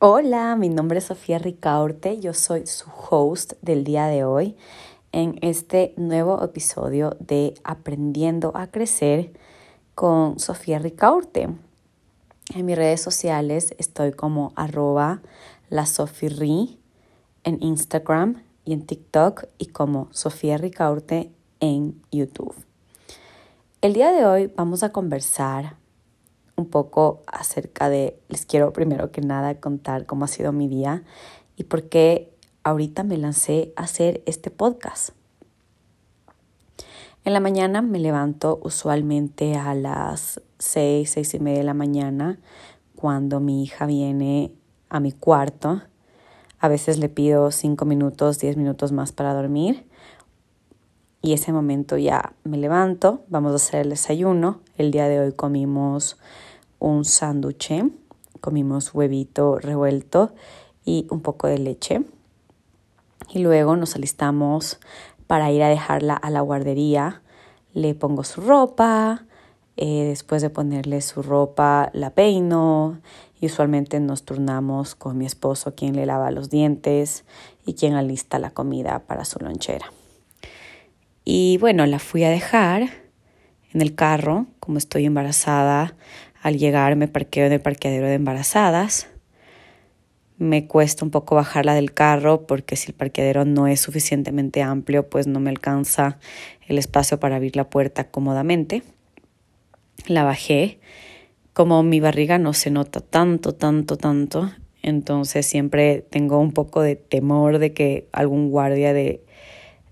Hola, mi nombre es Sofía Ricaurte, yo soy su host del día de hoy en este nuevo episodio de Aprendiendo a Crecer con Sofía Ricaurte. En mis redes sociales estoy como arroba la en Instagram y en TikTok y como Sofía Ricaurte en YouTube. El día de hoy vamos a conversar un poco acerca de, les quiero primero que nada contar cómo ha sido mi día y por qué ahorita me lancé a hacer este podcast. En la mañana me levanto usualmente a las seis, seis y media de la mañana cuando mi hija viene a mi cuarto. A veces le pido cinco minutos, diez minutos más para dormir. Y ese momento ya me levanto, vamos a hacer el desayuno. El día de hoy comimos un sándwich, comimos huevito revuelto y un poco de leche. Y luego nos alistamos para ir a dejarla a la guardería. Le pongo su ropa, eh, después de ponerle su ropa la peino y usualmente nos turnamos con mi esposo quien le lava los dientes y quien alista la comida para su lonchera. Y bueno, la fui a dejar en el carro, como estoy embarazada, al llegar me parqueo en el parqueadero de embarazadas. Me cuesta un poco bajarla del carro porque si el parqueadero no es suficientemente amplio, pues no me alcanza el espacio para abrir la puerta cómodamente. La bajé. Como mi barriga no se nota tanto, tanto, tanto, entonces siempre tengo un poco de temor de que algún guardia de,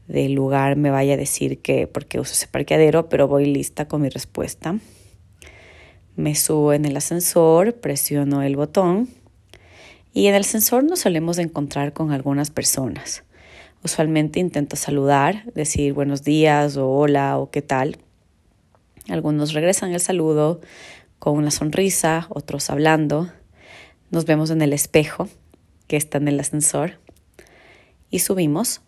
del lugar me vaya a decir que porque uso ese parqueadero, pero voy lista con mi respuesta. Me subo en el ascensor, presiono el botón y en el ascensor nos solemos encontrar con algunas personas. Usualmente intento saludar, decir buenos días o hola o qué tal. Algunos regresan el saludo con una sonrisa, otros hablando. Nos vemos en el espejo que está en el ascensor y subimos.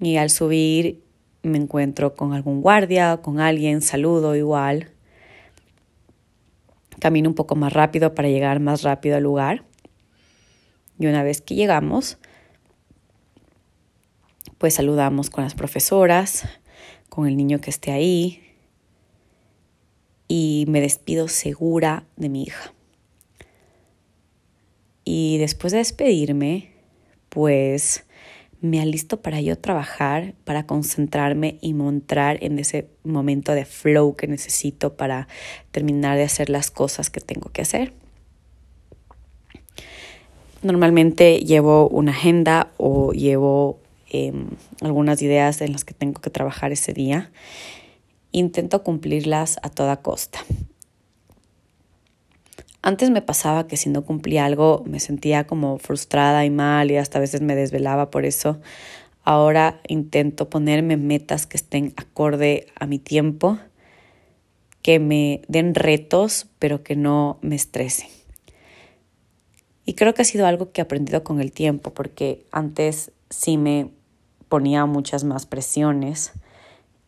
Y al subir me encuentro con algún guardia, con alguien, saludo igual camino un poco más rápido para llegar más rápido al lugar. Y una vez que llegamos, pues saludamos con las profesoras, con el niño que esté ahí y me despido segura de mi hija. Y después de despedirme, pues me alisto para yo trabajar, para concentrarme y montar en ese momento de flow que necesito para terminar de hacer las cosas que tengo que hacer. Normalmente llevo una agenda o llevo em, algunas ideas en las que tengo que trabajar ese día. Intento cumplirlas a toda costa. Antes me pasaba que si no cumplía algo me sentía como frustrada y mal y hasta a veces me desvelaba por eso. Ahora intento ponerme metas que estén acorde a mi tiempo, que me den retos, pero que no me estresen. Y creo que ha sido algo que he aprendido con el tiempo, porque antes sí me ponía muchas más presiones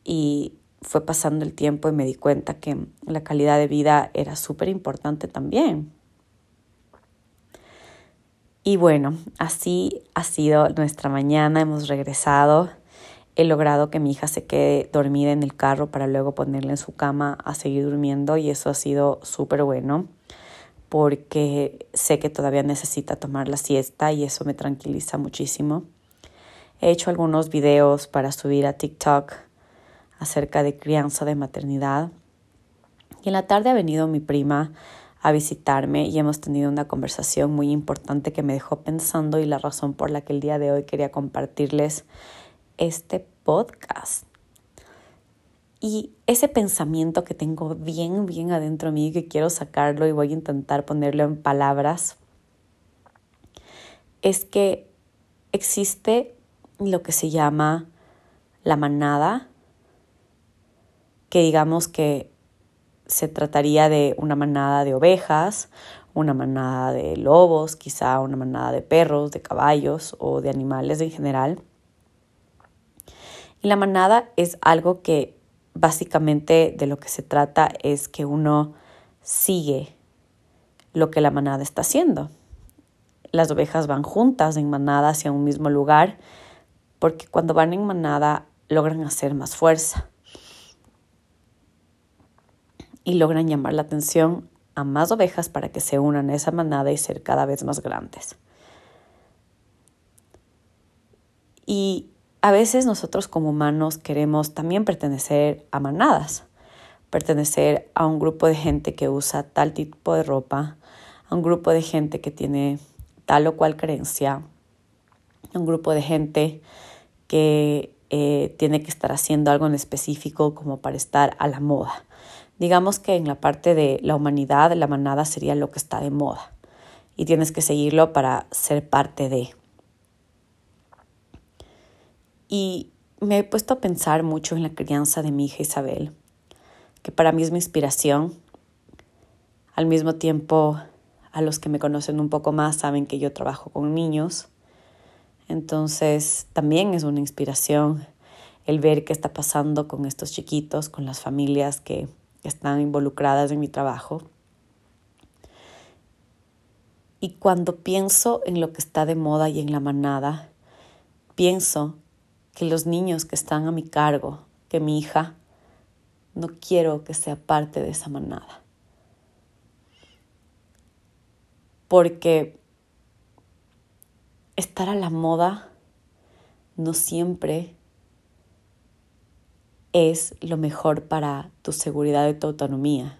y fue pasando el tiempo y me di cuenta que la calidad de vida era súper importante también. Y bueno, así ha sido nuestra mañana, hemos regresado, he logrado que mi hija se quede dormida en el carro para luego ponerla en su cama a seguir durmiendo y eso ha sido súper bueno porque sé que todavía necesita tomar la siesta y eso me tranquiliza muchísimo. He hecho algunos videos para subir a TikTok acerca de crianza de maternidad. Y en la tarde ha venido mi prima a visitarme y hemos tenido una conversación muy importante que me dejó pensando y la razón por la que el día de hoy quería compartirles este podcast. Y ese pensamiento que tengo bien, bien adentro de mí, que quiero sacarlo y voy a intentar ponerlo en palabras, es que existe lo que se llama la manada que digamos que se trataría de una manada de ovejas, una manada de lobos, quizá una manada de perros, de caballos o de animales en general. Y la manada es algo que básicamente de lo que se trata es que uno sigue lo que la manada está haciendo. las ovejas van juntas en manada hacia un mismo lugar, porque cuando van en manada logran hacer más fuerza y logran llamar la atención a más ovejas para que se unan a esa manada y ser cada vez más grandes. Y a veces nosotros como humanos queremos también pertenecer a manadas, pertenecer a un grupo de gente que usa tal tipo de ropa, a un grupo de gente que tiene tal o cual creencia, a un grupo de gente que eh, tiene que estar haciendo algo en específico como para estar a la moda. Digamos que en la parte de la humanidad, la manada sería lo que está de moda y tienes que seguirlo para ser parte de. Y me he puesto a pensar mucho en la crianza de mi hija Isabel, que para mí es mi inspiración. Al mismo tiempo, a los que me conocen un poco más saben que yo trabajo con niños. Entonces, también es una inspiración el ver qué está pasando con estos chiquitos, con las familias que están involucradas en mi trabajo. Y cuando pienso en lo que está de moda y en la manada, pienso que los niños que están a mi cargo, que mi hija, no quiero que sea parte de esa manada. Porque estar a la moda no siempre es lo mejor para tu seguridad y tu autonomía.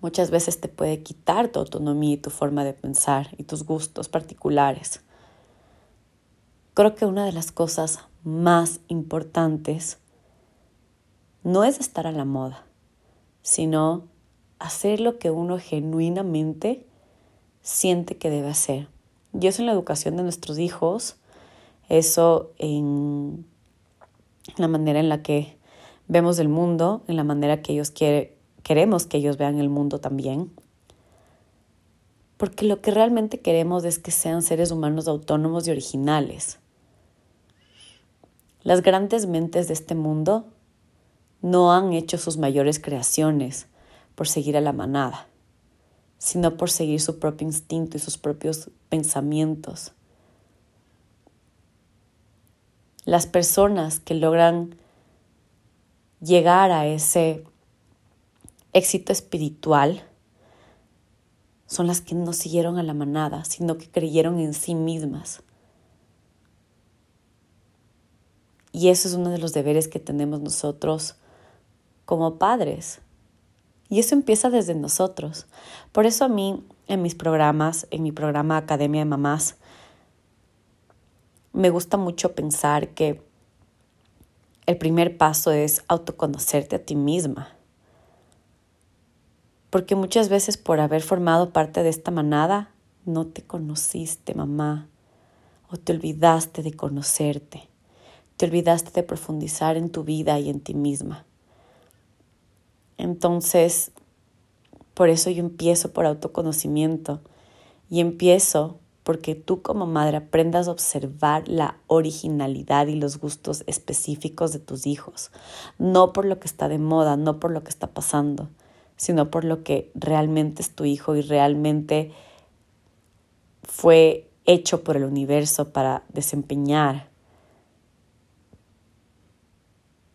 Muchas veces te puede quitar tu autonomía y tu forma de pensar y tus gustos particulares. Creo que una de las cosas más importantes no es estar a la moda, sino hacer lo que uno genuinamente siente que debe hacer. Y eso en la educación de nuestros hijos, eso en la manera en la que vemos el mundo, en la manera que ellos queremos que ellos vean el mundo también. Porque lo que realmente queremos es que sean seres humanos autónomos y originales. Las grandes mentes de este mundo no han hecho sus mayores creaciones por seguir a la manada, sino por seguir su propio instinto y sus propios pensamientos las personas que logran llegar a ese éxito espiritual son las que no siguieron a la manada, sino que creyeron en sí mismas. Y eso es uno de los deberes que tenemos nosotros como padres. Y eso empieza desde nosotros. Por eso a mí, en mis programas, en mi programa Academia de Mamás, me gusta mucho pensar que el primer paso es autoconocerte a ti misma. Porque muchas veces por haber formado parte de esta manada, no te conociste, mamá, o te olvidaste de conocerte, te olvidaste de profundizar en tu vida y en ti misma. Entonces, por eso yo empiezo por autoconocimiento y empiezo porque tú como madre aprendas a observar la originalidad y los gustos específicos de tus hijos, no por lo que está de moda, no por lo que está pasando, sino por lo que realmente es tu hijo y realmente fue hecho por el universo para desempeñar,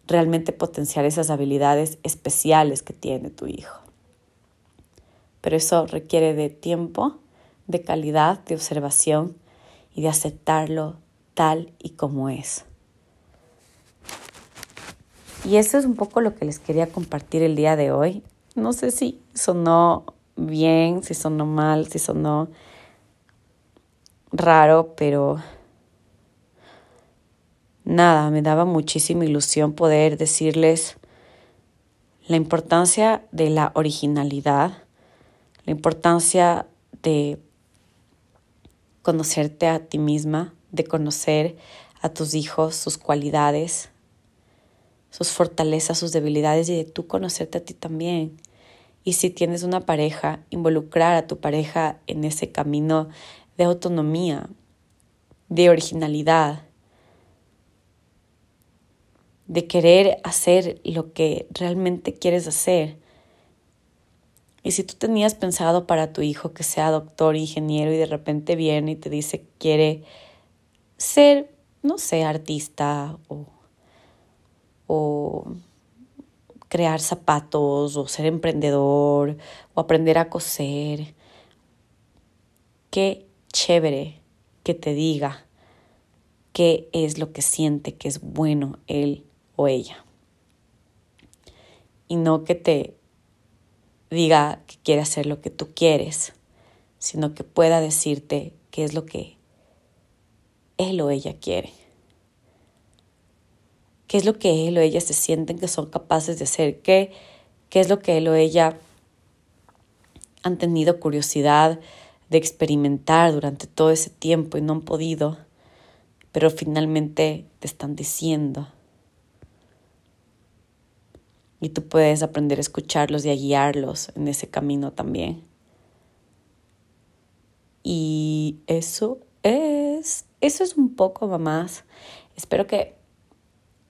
realmente potenciar esas habilidades especiales que tiene tu hijo. Pero eso requiere de tiempo, de calidad de observación y de aceptarlo tal y como es. Y eso es un poco lo que les quería compartir el día de hoy. No sé si sonó bien, si sonó mal, si sonó raro, pero nada, me daba muchísima ilusión poder decirles la importancia de la originalidad, la importancia de conocerte a ti misma, de conocer a tus hijos, sus cualidades, sus fortalezas, sus debilidades y de tú conocerte a ti también. Y si tienes una pareja, involucrar a tu pareja en ese camino de autonomía, de originalidad, de querer hacer lo que realmente quieres hacer Y si tú tenías pensado para tu hijo que sea doctor, ingeniero y de repente viene y te dice que quiere ser, no sé, artista o, o crear zapatos o ser emprendedor o aprender a coser, qué chévere que te diga qué es lo que siente que es bueno él o ella. Y no que te diga que quiere hacer lo que tú quieres, sino que pueda decirte qué es lo que él o ella quiere. ¿Qué es lo que él o ella se sienten que son capaces de hacer? ¿Qué, qué es lo que él o ella han tenido curiosidad de experimentar durante todo ese tiempo y no han podido, pero finalmente te están diciendo? Y tú puedes aprender a escucharlos y a guiarlos en ese camino también. Y eso es, eso es un poco más. Espero que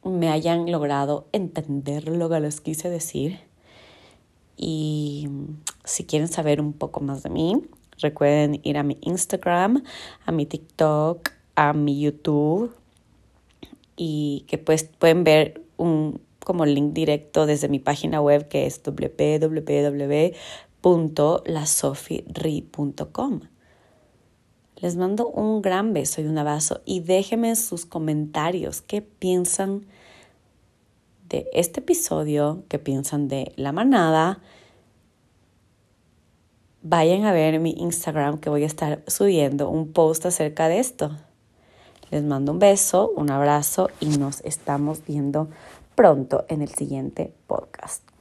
me hayan logrado entender lo que les quise decir. Y si quieren saber un poco más de mí, recuerden ir a mi Instagram, a mi TikTok, a mi YouTube y que pues pueden ver un como link directo desde mi página web que es www.lasofiri.com. Les mando un gran beso y un abrazo y déjenme sus comentarios qué piensan de este episodio, qué piensan de la manada. Vayan a ver mi Instagram que voy a estar subiendo un post acerca de esto. Les mando un beso, un abrazo y nos estamos viendo pronto en el siguiente podcast.